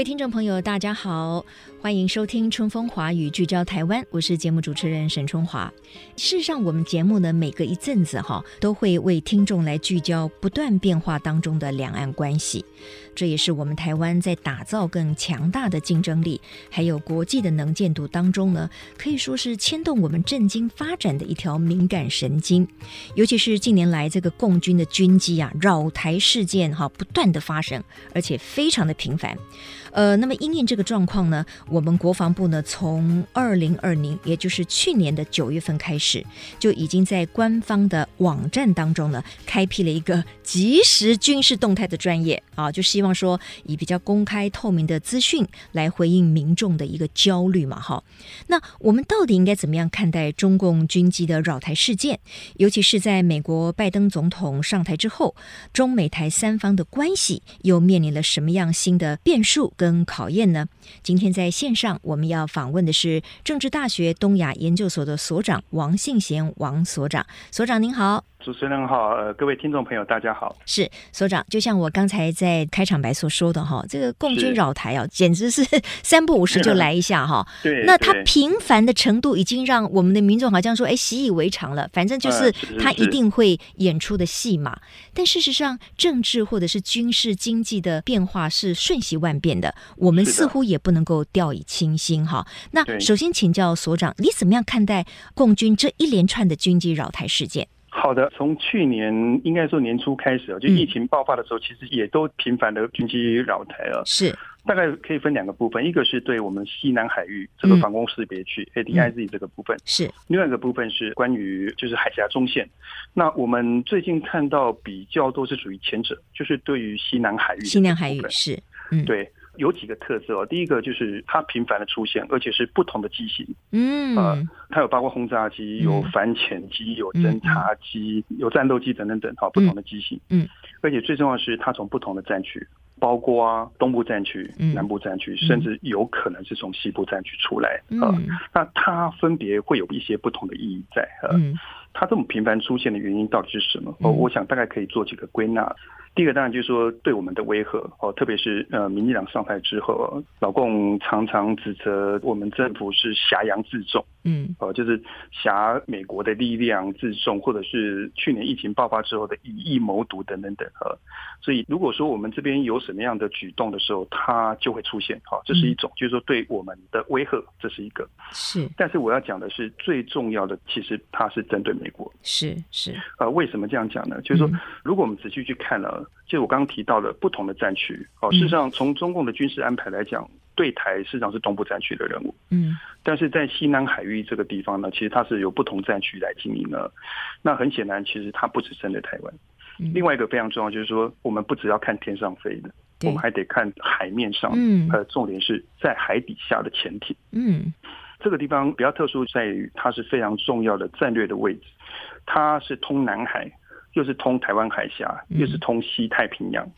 各位听众朋友，大家好。欢迎收听《春风华语》，聚焦台湾，我是节目主持人沈春华。事实上，我们节目呢，每隔一阵子哈，都会为听众来聚焦不断变化当中的两岸关系。这也是我们台湾在打造更强大的竞争力，还有国际的能见度当中呢，可以说是牵动我们震惊发展的一条敏感神经。尤其是近年来这个共军的军机啊扰台事件哈，不断的发生，而且非常的频繁。呃，那么因应这个状况呢，我们国防部呢，从二零二零，也就是去年的九月份开始，就已经在官方的网站当中呢，开辟了一个即时军事动态的专业啊，就是希望说以比较公开透明的资讯来回应民众的一个焦虑嘛，哈。那我们到底应该怎么样看待中共军机的扰台事件？尤其是在美国拜登总统上台之后，中美台三方的关系又面临了什么样新的变数？跟考验呢？今天在线上我们要访问的是政治大学东亚研究所的所长王信贤王所长，所长您好。主持人好，呃，各位听众朋友，大家好。是所长，就像我刚才在开场白所说的哈，这个共军扰台啊，简直是 三不五时就来一下哈。对。那它频繁的程度已经让我们的民众好像说，哎，习以为常了。反正就是他一定会演出的戏码。但事实上，政治或者是军事经济的变化是瞬息万变的，我们似乎也不能够掉以轻心哈。那首先请教所长，你怎么样看待共军这一连串的军机扰台事件？好的，从去年应该说年初开始，就疫情爆发的时候，其实也都频繁的军机扰台了。是，大概可以分两个部分，一个是对我们西南海域这个防空识别区 ADIZ 这个部分，是；另外一个部分是关于就是海峡中线。那我们最近看到比较多是属于前者，就是对于西南海域。西南海域是，嗯，对。有几个特色哦，第一个就是它频繁的出现，而且是不同的机型。嗯，呃，它有包括轰炸机、有反潜机、有侦察机、有战斗机等等等，好，不同的机型。嗯，而且最重要的是，它从不同的战区，包括啊东部战区、南部战区，甚至有可能是从西部战区出来。啊，那它分别会有一些不同的意义在。嗯，它这么频繁出现的原因到底是什么？哦，我想大概可以做几个归纳。第一个当然就是说对我们的威吓哦，特别是呃，民进党上台之后，老共常常指责我们政府是挟洋自重，嗯，哦，就是挟美国的力量自重，或者是去年疫情爆发之后的以疫谋独等等等，呃，所以如果说我们这边有什么样的举动的时候，它就会出现，好，这是一种，就是说对我们的威吓，这是一个是。但是我要讲的是最重要的，其实它是针对美国，是是，呃，为什么这样讲呢？就是说，如果我们仔细去看了。就我刚刚提到的不同的战区，哦，事实上从中共的军事安排来讲，对台事实上是东部战区的任务，嗯，但是在西南海域这个地方呢，其实它是由不同战区来经营的。那很显然，其实它不只针对台湾。另外一个非常重要就是说，我们不只要看天上飞的，我们还得看海面上，嗯，呃，重点是在海底下的潜艇，嗯，这个地方比较特殊在于它是非常重要的战略的位置，它是通南海。又是通台湾海峡，又是通西太平洋，嗯、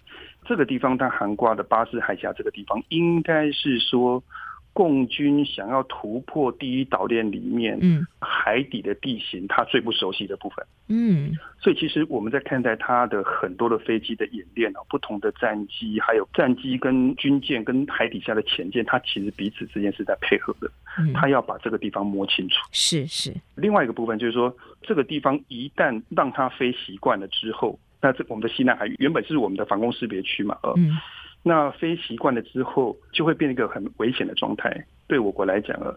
这个地方它涵盖的巴士海峡这个地方，应该是说。共军想要突破第一岛链里面，嗯，海底的地形，他最不熟悉的部分，嗯，所以其实我们在看待他的很多的飞机的演练啊，不同的战机，还有战机跟军舰跟海底下的潜舰，它其实彼此之间是在配合的，嗯，他要把这个地方摸清楚，是是。另外一个部分就是说，这个地方一旦让它飞习惯了之后，那这我们的西南海域原本是我们的防空识别区嘛，呃，嗯。那飞习惯了之后，就会变成一个很危险的状态。对我国来讲啊，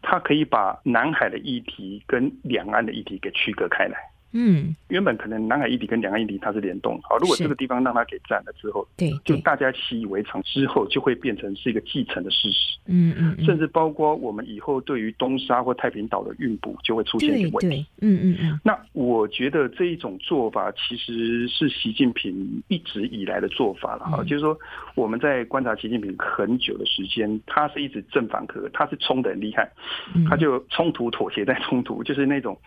它可以把南海的议题跟两岸的议题给区隔开来。嗯，原本可能南海议题跟两岸议题它是联动，好，如果这个地方让它给占了之后，对，就大家习以为常之后，就会变成是一个继承的事实。嗯嗯，甚至包括我们以后对于东沙或太平岛的运补就会出现一个问题。嗯嗯嗯。那我觉得这一种做法其实是习近平一直以来的做法了哈，就是说我们在观察习近平很久的时间，他是一直正反合，他是冲的很厉害，他就冲突妥协在冲突，就是那种。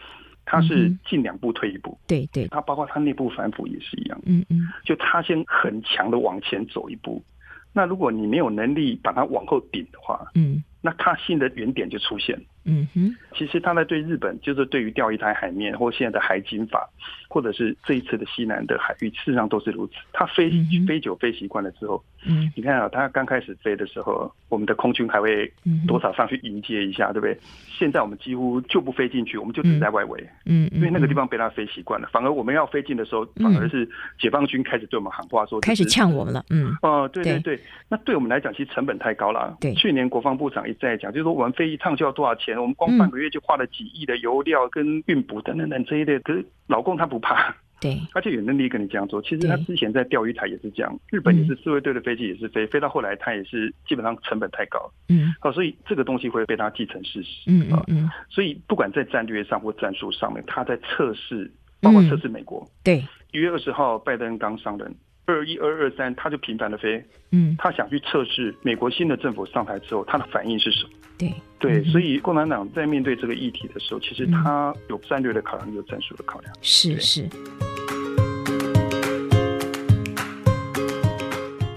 他是进两步退一步。对对，他包括他内部反腐也是一样。嗯嗯，就他先很强的往前走一步，那如果你没有能力把他往后顶的话，嗯，那他新的原点就出现。嗯哼，其实他在对日本，就是对于钓鱼台海面或现在的海警法，或者是这一次的西南的海域，事实上都是如此。他飞、嗯、飞久飞习惯了之后，嗯，你看啊，他刚开始飞的时候，我们的空军还会多少上去迎接一下，对不对？现在我们几乎就不飞进去，我们就只在外围，嗯，因为那个地方被他飞习惯了。反而我们要飞进的时候，反而是解放军开始对我们喊话说，开始呛我们了，嗯，哦，对对对，那对我们来讲，其实成本太高了。对，去年国防部长一再讲，就是说我们飞一趟就要多少钱，我们光半个月。就花了几亿的油料跟运补等等等这一类，可是老公他不怕，对，他就有能力跟你这样做。其实他之前在钓鱼台也是这样，日本也是自卫队的飞机也是飞，飞到后来他也是基本上成本太高，嗯，好，所以这个东西会被他继承事实，嗯嗯，所以不管在战略上或战术上面，他在测试，包括测试美国，对，一月二十号拜登刚上任。二一二二三，他就频繁的飞，嗯，他想去测试美国新的政府上台之后，他的反应是什么？对。对，所以共产党在面对这个议题的时候，其实他有战略的考量，有战术的考量。是是。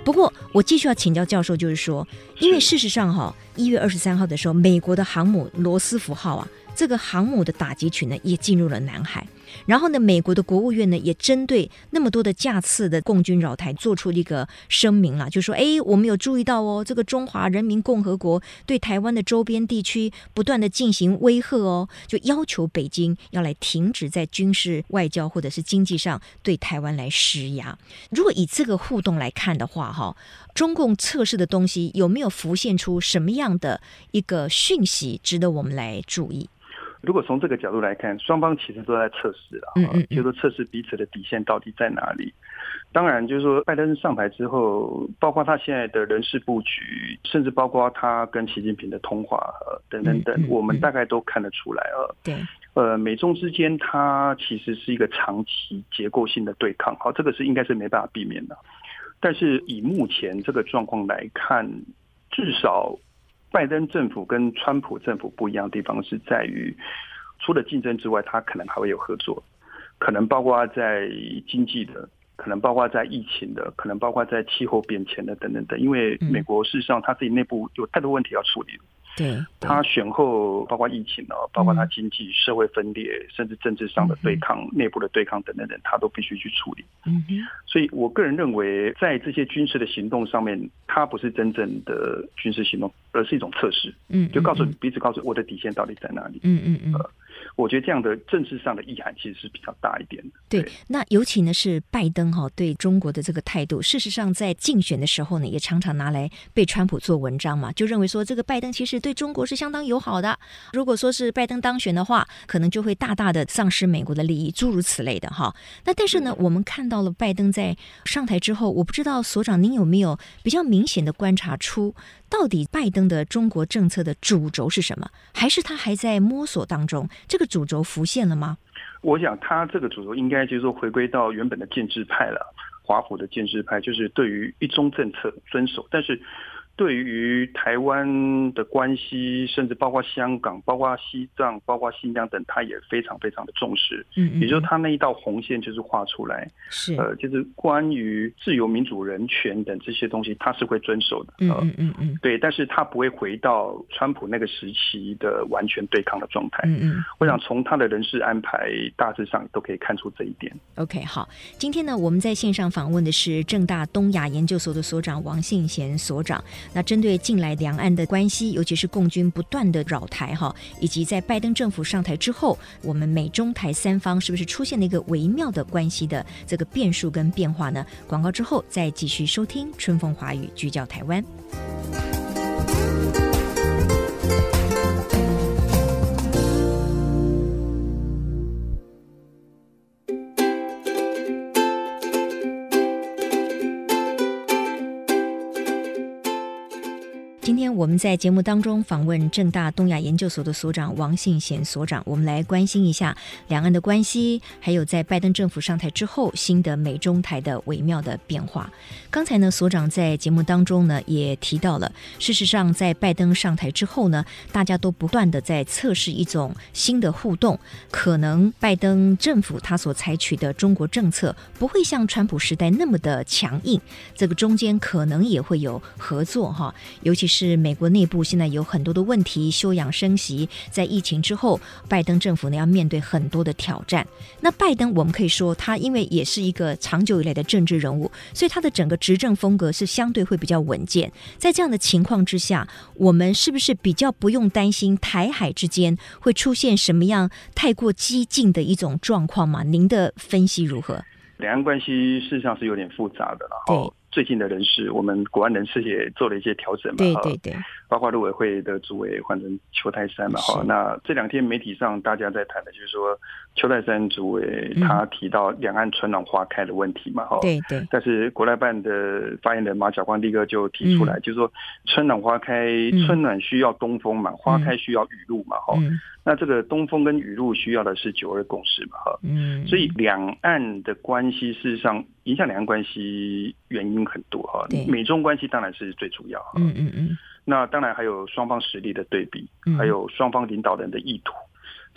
不过，我继续要请教教授，就是说，因为事实上哈，一月二十三号的时候，美国的航母罗斯福号啊，这个航母的打击群呢，也进入了南海。然后呢，美国的国务院呢也针对那么多的架次的共军扰台做出一个声明了，就说：哎，我们有注意到哦，这个中华人民共和国对台湾的周边地区不断的进行威吓哦，就要求北京要来停止在军事、外交或者是经济上对台湾来施压。如果以这个互动来看的话，哈，中共测试的东西有没有浮现出什么样的一个讯息，值得我们来注意？如果从这个角度来看，双方其实都在测试啊，就是说测试彼此的底线到底在哪里。当然，就是说拜登上台之后，包括他现在的人事布局，甚至包括他跟习近平的通话等等等，我们大概都看得出来啊。对，呃，美中之间它其实是一个长期结构性的对抗，好，这个是应该是没办法避免的。但是以目前这个状况来看，至少。拜登政府跟川普政府不一样的地方是在于，除了竞争之外，他可能还会有合作，可能包括在经济的，可能包括在疫情的，可能包括在气候变迁的等等等。因为美国事实上他自己内部有太多问题要处理。对，他选后包括疫情哦，包括他经济社会分裂，甚至政治上的对抗、内部的对抗等等等，他都必须去处理。嗯哼，所以我个人认为，在这些军事的行动上面，它不是真正的军事行动，而是一种测试。嗯，就告诉你彼此告诉我的底线到底在哪里。嗯嗯嗯。我觉得这样的政治上的意涵其实是比较大一点的。对，对，那尤其呢是拜登哈对中国的这个态度，事实上在竞选的时候呢，也常常拿来被川普做文章嘛，就认为说这个拜登其实对中国是相当友好的。如果说是拜登当选的话，可能就会大大的丧失美国的利益，诸如此类的哈。那但是呢，我们看到了拜登在上台之后，我不知道所长您有没有比较明显的观察出，到底拜登的中国政策的主轴是什么？还是他还在摸索当中？这个主轴浮现了吗？我想他这个主轴应该就是说回归到原本的建制派了，华府的建制派就是对于一中政策遵守，但是。对于台湾的关系，甚至包括香港、包括西藏、包括新疆等，他也非常非常的重视。嗯，嗯，也就是他那一道红线就是画出来，是呃，就是关于自由、民主、人权等这些东西，他是会遵守的。嗯嗯嗯嗯，对，但是他不会回到川普那个时期的完全对抗的状态。嗯嗯，我想从他的人事安排大致上都可以看出这一点。OK，好，今天呢，我们在线上访问的是正大东亚研究所的所长王信贤所长。那针对近来两岸的关系，尤其是共军不断的扰台哈，以及在拜登政府上台之后，我们美中台三方是不是出现了一个微妙的关系的这个变数跟变化呢？广告之后再继续收听春风华语，聚焦台湾。我们在节目当中访问正大东亚研究所的所长王信贤所长，我们来关心一下两岸的关系，还有在拜登政府上台之后新的美中台的微妙的变化。刚才呢，所长在节目当中呢也提到了，事实上在拜登上台之后呢，大家都不断的在测试一种新的互动，可能拜登政府他所采取的中国政策不会像川普时代那么的强硬，这个中间可能也会有合作哈，尤其是。是美国内部现在有很多的问题，休养生息。在疫情之后，拜登政府呢要面对很多的挑战。那拜登，我们可以说他因为也是一个长久以来的政治人物，所以他的整个执政风格是相对会比较稳健。在这样的情况之下，我们是不是比较不用担心台海之间会出现什么样太过激进的一种状况吗？您的分析如何？两岸关系事实上是有点复杂的了。对。最近的人事，我们国安人事也做了一些调整嘛，对对对，包括陆委会的主委换成邱泰山嘛，哈，那这两天媒体上大家在谈的就是说，邱泰山主委他提到两岸春暖花开的问题嘛，哈、嗯，对对，但是国台办的发言人马晓光立刻就提出来，嗯、就是说春暖花开，春暖需要东风嘛，花开需要雨露嘛，哈、嗯。那这个东风跟雨露需要的是九二共识嘛，哈，嗯，所以两岸的关系事实上影响两岸关系原因很多哈，美中关系当然是最主要，嗯嗯嗯，那当然还有双方实力的对比，还有双方领导人的意图，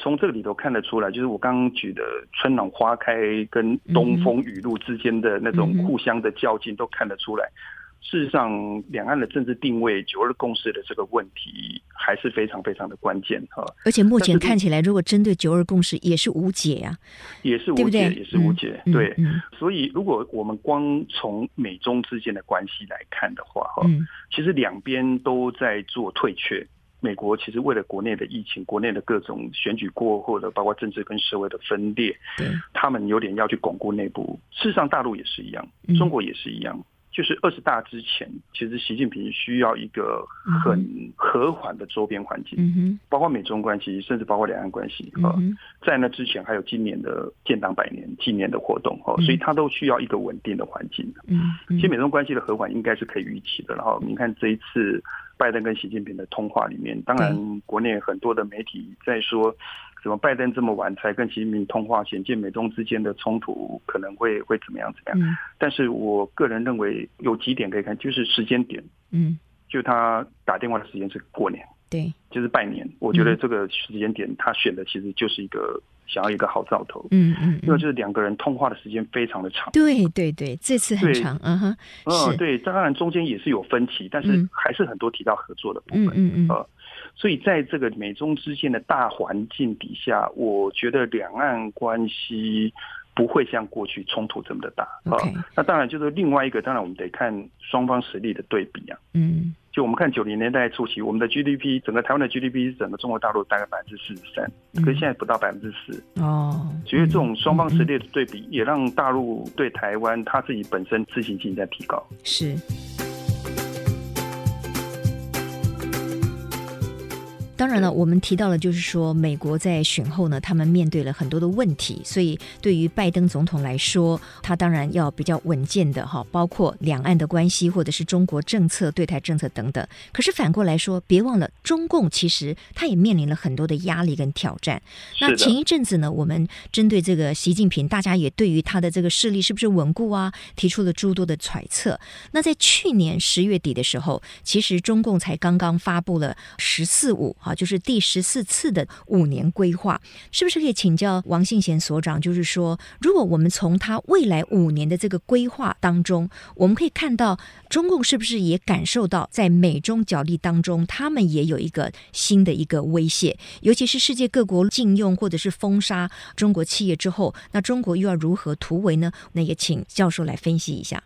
从这个里头看得出来，就是我刚刚举的春暖花开跟东风雨露之间的那种互相的较劲，都看得出来。事实上，两岸的政治定位、九二共识的这个问题还是非常非常的关键哈。而且目前看起来，如果针对九二共识，也是无解呀，也是无解，也是无解。对，所以如果我们光从美中之间的关系来看的话，哈，其实两边都在做退却。美国其实为了国内的疫情、国内的各种选举过后的，包括政治跟社会的分裂，他们有点要去巩固内部。事实上，大陆也是一样，中国也是一样。就是二十大之前，其实习近平需要一个很和缓的周边环境，嗯，包括美中关系，甚至包括两岸关系啊。在那之前，还有今年的建党百年纪念的活动哈，所以他都需要一个稳定的环境。嗯，其实美中关系的和缓应该是可以预期的。然后你看这一次拜登跟习近平的通话里面，当然国内很多的媒体在说。怎么拜登这么晚才跟习近平通话，显见美中之间的冲突可能会会怎么样怎么样？嗯、但是我个人认为有几点可以看，就是时间点，嗯，就他打电话的时间是过年，对，就是拜年。我觉得这个时间点他选的其实就是一个想要一个好兆头，嗯嗯，因为就是两个人通话的时间非常的长，对对对，这次很长，嗯哼，嗯，对，当然中间也是有分歧，但是还是很多提到合作的部分，嗯嗯。嗯。所以，在这个美中之间的大环境底下，我觉得两岸关系不会像过去冲突这么的大啊。那当然就是另外一个，当然我们得看双方实力的对比啊。嗯，就我们看九零年代初期，我们的 GDP，整个台湾的 GDP 是整个中国大陆大概百分之四十三，可是现在不到百分之四。哦，所以这种双方实力的对比，也让大陆对台湾他自己本身自信心在提高。是。当然了，我们提到了，就是说，美国在选后呢，他们面对了很多的问题，所以对于拜登总统来说，他当然要比较稳健的哈，包括两岸的关系，或者是中国政策、对台政策等等。可是反过来说，别忘了，中共其实他也面临了很多的压力跟挑战。那前一阵子呢，我们针对这个习近平，大家也对于他的这个势力是不是稳固啊，提出了诸多的揣测。那在去年十月底的时候，其实中共才刚刚发布了“十四五”哈。就是第十四次的五年规划，是不是可以请教王信贤所长？就是说，如果我们从他未来五年的这个规划当中，我们可以看到中共是不是也感受到在美中角力当中，他们也有一个新的一个威胁，尤其是世界各国禁用或者是封杀中国企业之后，那中国又要如何突围呢？那也请教授来分析一下。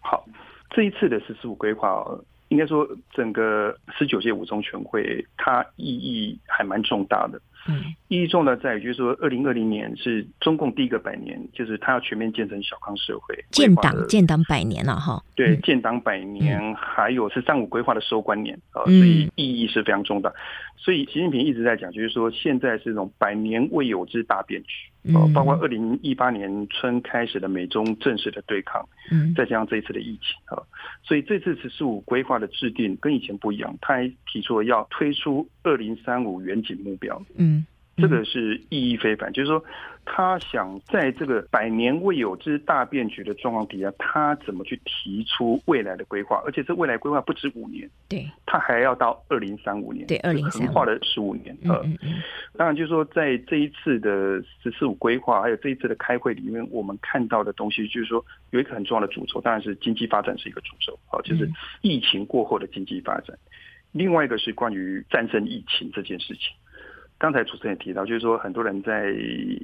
好，这一次的十四五规划。应该说，整个十九届五中全会，它意义还蛮重大的。嗯，意义重大在于，就是说，二零二零年是中共第一个百年，就是它要全面建成小康社会，建党建党百年了哈。对，建党百年，嗯、还有“是三五”规划的收官年啊，所以意义是非常重大。所以习近平一直在讲，就是说，现在是一种百年未有之大变局。哦，包括二零一八年春开始的美中正式的对抗，嗯，再加上这一次的疫情啊，所以这次“十四五”规划的制定跟以前不一样，他还提出了要推出二零三五远景目标，嗯。这个是意义非凡，就是说，他想在这个百年未有之大变局的状况底下，他怎么去提出未来的规划？而且这未来规划不止五年，对，他还要到二零三五年，对，二零三跨了十五年。呃，当然就是说，在这一次的“十四五”规划，还有这一次的开会里面，我们看到的东西就是说，有一个很重要的主轴，当然是经济发展是一个主轴，好，就是疫情过后的经济发展。另外一个是关于战胜疫情这件事情。刚才主持人也提到，就是说很多人在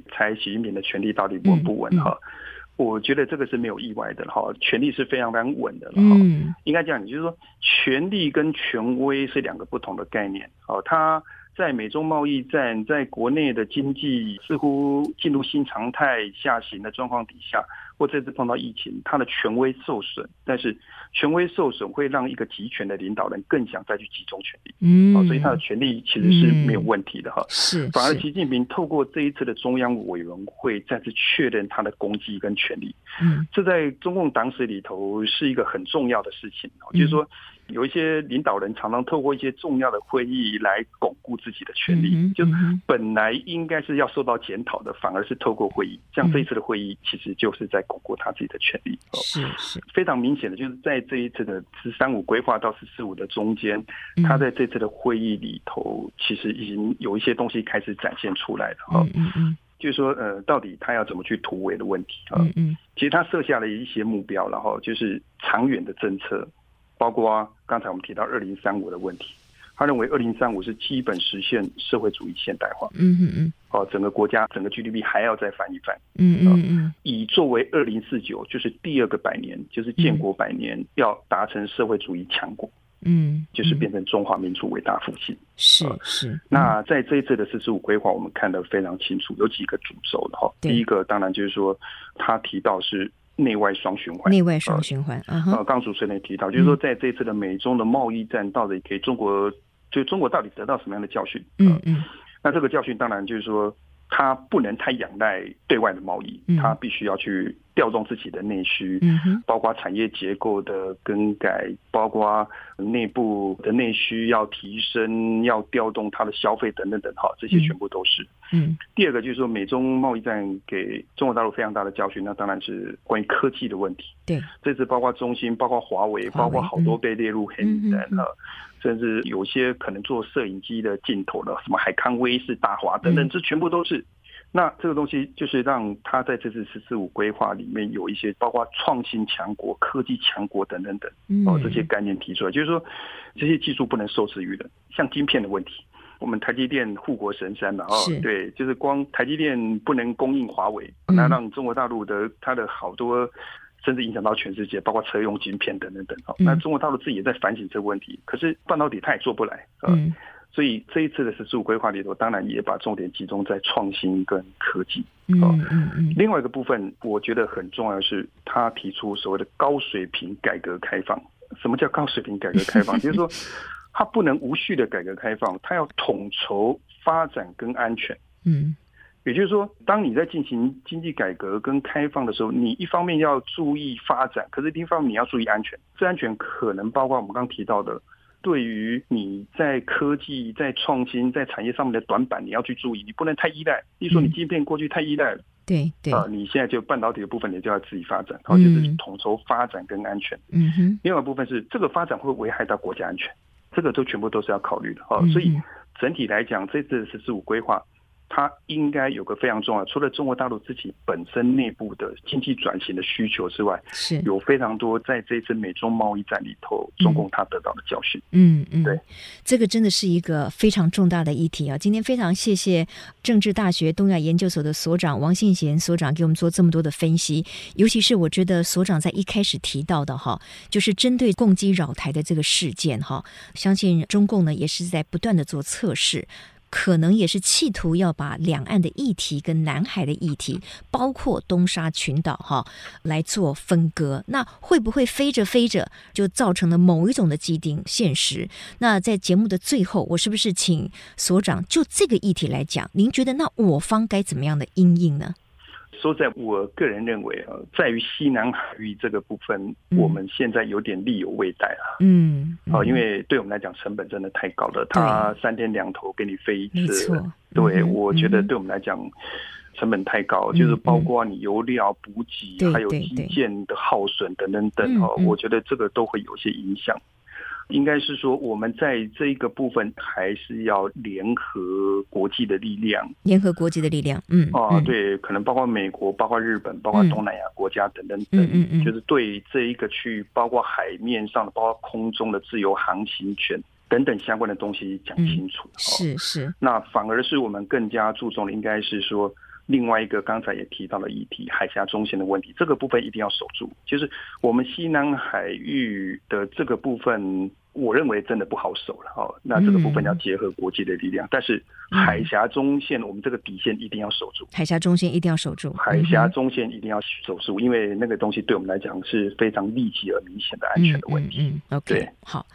猜习近平的权力到底稳不稳哈、嗯嗯？我觉得这个是没有意外的哈，权力是非常非常稳的了哈。应该这样，就是说权力跟权威是两个不同的概念。哦，他在美中贸易战，在国内的经济似乎进入新常态下行的状况底下。或这次碰到疫情，他的权威受损，但是权威受损会让一个集权的领导人更想再去集中权力，嗯，所以他的权力其实是没有问题的哈、嗯。是，反而习近平透过这一次的中央委员会再次确认他的功绩跟权力，嗯，这在中共党史里头是一个很重要的事情，就是说。有一些领导人常常透过一些重要的会议来巩固自己的权利，嗯，就本来应该是要受到检讨的，反而是透过会议，像这一次的会议，其实就是在巩固他自己的权力。是是，非常明显的，就是在这一次的“十三五”规划到“十四五”的中间，他在这次的会议里头，其实已经有一些东西开始展现出来了。嗯嗯嗯，就是说，呃，到底他要怎么去突围的问题啊？嗯嗯，其实他设下了一些目标，然后就是长远的政策。包括刚才我们提到二零三五的问题，他认为二零三五是基本实现社会主义现代化。嗯嗯嗯。哦，整个国家整个 GDP 还要再翻一翻。嗯嗯嗯。以作为二零四九，就是第二个百年，就是建国百年，要达成社会主义强国。嗯。就是变成中华民族伟大复兴。是是。那在这一次的十四五规划，我们看得非常清楚，有几个主轴的哈。第一个当然就是说，他提到是。内外双循环，内外双循环。啊，刚刚主持人也提到，就是说，在这次的美中的贸易战，到底给中国，就中国到底得到什么样的教训？嗯嗯。那这个教训当然就是说，它不能太仰赖对外的贸易，它必须要去。调动自己的内需，包括产业结构的更改，包括内部的内需要提升，要调动它的消费等等等，哈，这些全部都是。嗯，第二个就是说，美中贸易战给中国大陆非常大的教训，那当然是关于科技的问题。对，这次包括中兴，包括华为，包括好多被列入黑名单了，甚至有些可能做摄影机的镜头的，什么海康威视、大华等等，这全部都是。那这个东西就是让他在这次“十四五”规划里面有一些包括创新强国、科技强国等等等哦，这些概念提出来，就是说这些技术不能受制于人，像晶片的问题，我们台积电护国神山嘛，哦，对，就是光台积电不能供应华为，那让中国大陆的它的好多甚至影响到全世界，包括车用晶片等等等哦，那中国大陆自己也在反省这个问题，可是半导体它也做不来，嗯。所以这一次的十四五规划里头，当然也把重点集中在创新跟科技。嗯嗯嗯。另外一个部分，我觉得很重要的是，他提出所谓的高水平改革开放。什么叫高水平改革开放？就是说，他不能无序的改革开放，他要统筹发展跟安全。嗯。也就是说，当你在进行经济改革跟开放的时候，你一方面要注意发展，可是另一方面你要注意安全。这安全可能包括我们刚刚提到的。对于你在科技、在创新、在产业上面的短板，你要去注意，你不能太依赖。例如说，你晶片过去太依赖了，嗯、对对啊，你现在就半导体的部分，你就要自己发展，然后就是统筹发展跟安全。嗯哼。另外一部分是这个发展会危害到国家安全，这个都全部都是要考虑的哈。所以整体来讲，这次十四五规划。它应该有个非常重要，除了中国大陆自己本身内部的经济转型的需求之外，是有非常多在这次美中贸易战里头，中共它得到的教训。嗯嗯，对，这个真的是一个非常重大的议题啊！今天非常谢谢政治大学东亚研究所的所长王信贤所长给我们做这么多的分析，尤其是我觉得所长在一开始提到的哈，就是针对共机扰台的这个事件哈，相信中共呢也是在不断的做测试。可能也是企图要把两岸的议题跟南海的议题，包括东沙群岛哈，来做分割。那会不会飞着飞着就造成了某一种的既定现实？那在节目的最后，我是不是请所长就这个议题来讲？您觉得那我方该怎么样的因应呢？说在我个人认为啊，在于西南海域这个部分，我们现在有点力有未逮啊。嗯，啊，因为对我们来讲成本真的太高了，他三天两头给你飞一次，对，我觉得对我们来讲成本太高，就是包括你油料补给，还有基建的耗损等等等哦，我觉得这个都会有些影响。应该是说，我们在这一个部分还是要联合国际的力量，联合国际的力量，嗯，哦，对，可能包括美国、包括日本、包括东南亚国家等等等，嗯嗯，就是对这一个区域，包括海面上的、包括空中的自由航行权等等相关的东西讲清楚。是是，那反而是我们更加注重的，应该是说。另外一个刚才也提到了议题，海峡中线的问题，这个部分一定要守住。就是我们西南海域的这个部分，我认为真的不好守了哦。那这个部分要结合国际的力量，但是海峡中线，我们这个底线一定要守住。海峡中线一定要守住。海峡中线一定要守住，因为那个东西对我们来讲是非常立即而明显的安全的问题。嗯，嗯，嗯，OK，好。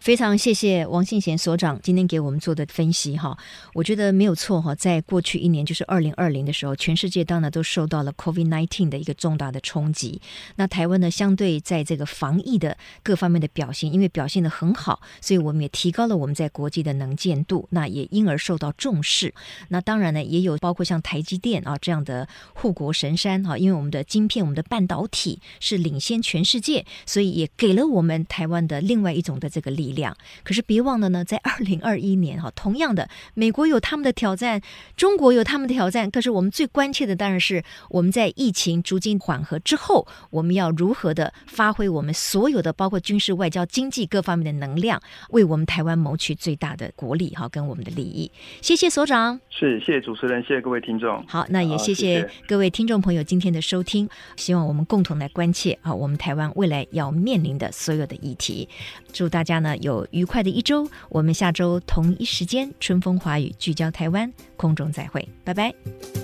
非常谢谢王信贤所长今天给我们做的分析哈，我觉得没有错哈，在过去一年就是二零二零的时候，全世界当然都受到了 COVID nineteen 的一个重大的冲击。那台湾呢，相对在这个防疫的各方面的表现，因为表现的很很好，所以我们也提高了我们在国际的能见度，那也因而受到重视。那当然呢，也有包括像台积电啊这样的护国神山哈，因为我们的晶片、我们的半导体是领先全世界，所以也给了我们台湾的另外一种的这个力量。量，可是别忘了呢，在二零二一年哈，同样的，美国有他们的挑战，中国有他们的挑战。可是我们最关切的当然是我们在疫情逐渐缓和之后，我们要如何的发挥我们所有的包括军事、外交、经济各方面的能量，为我们台湾谋取最大的国力哈，跟我们的利益。谢谢所长，是谢谢主持人，谢谢各位听众。好，那也谢谢各位听众朋友今天的收听，希望我们共同来关切啊，我们台湾未来要面临的所有的议题。祝大家呢有愉快的一周，我们下周同一时间春风华语聚焦台湾，空中再会，拜拜。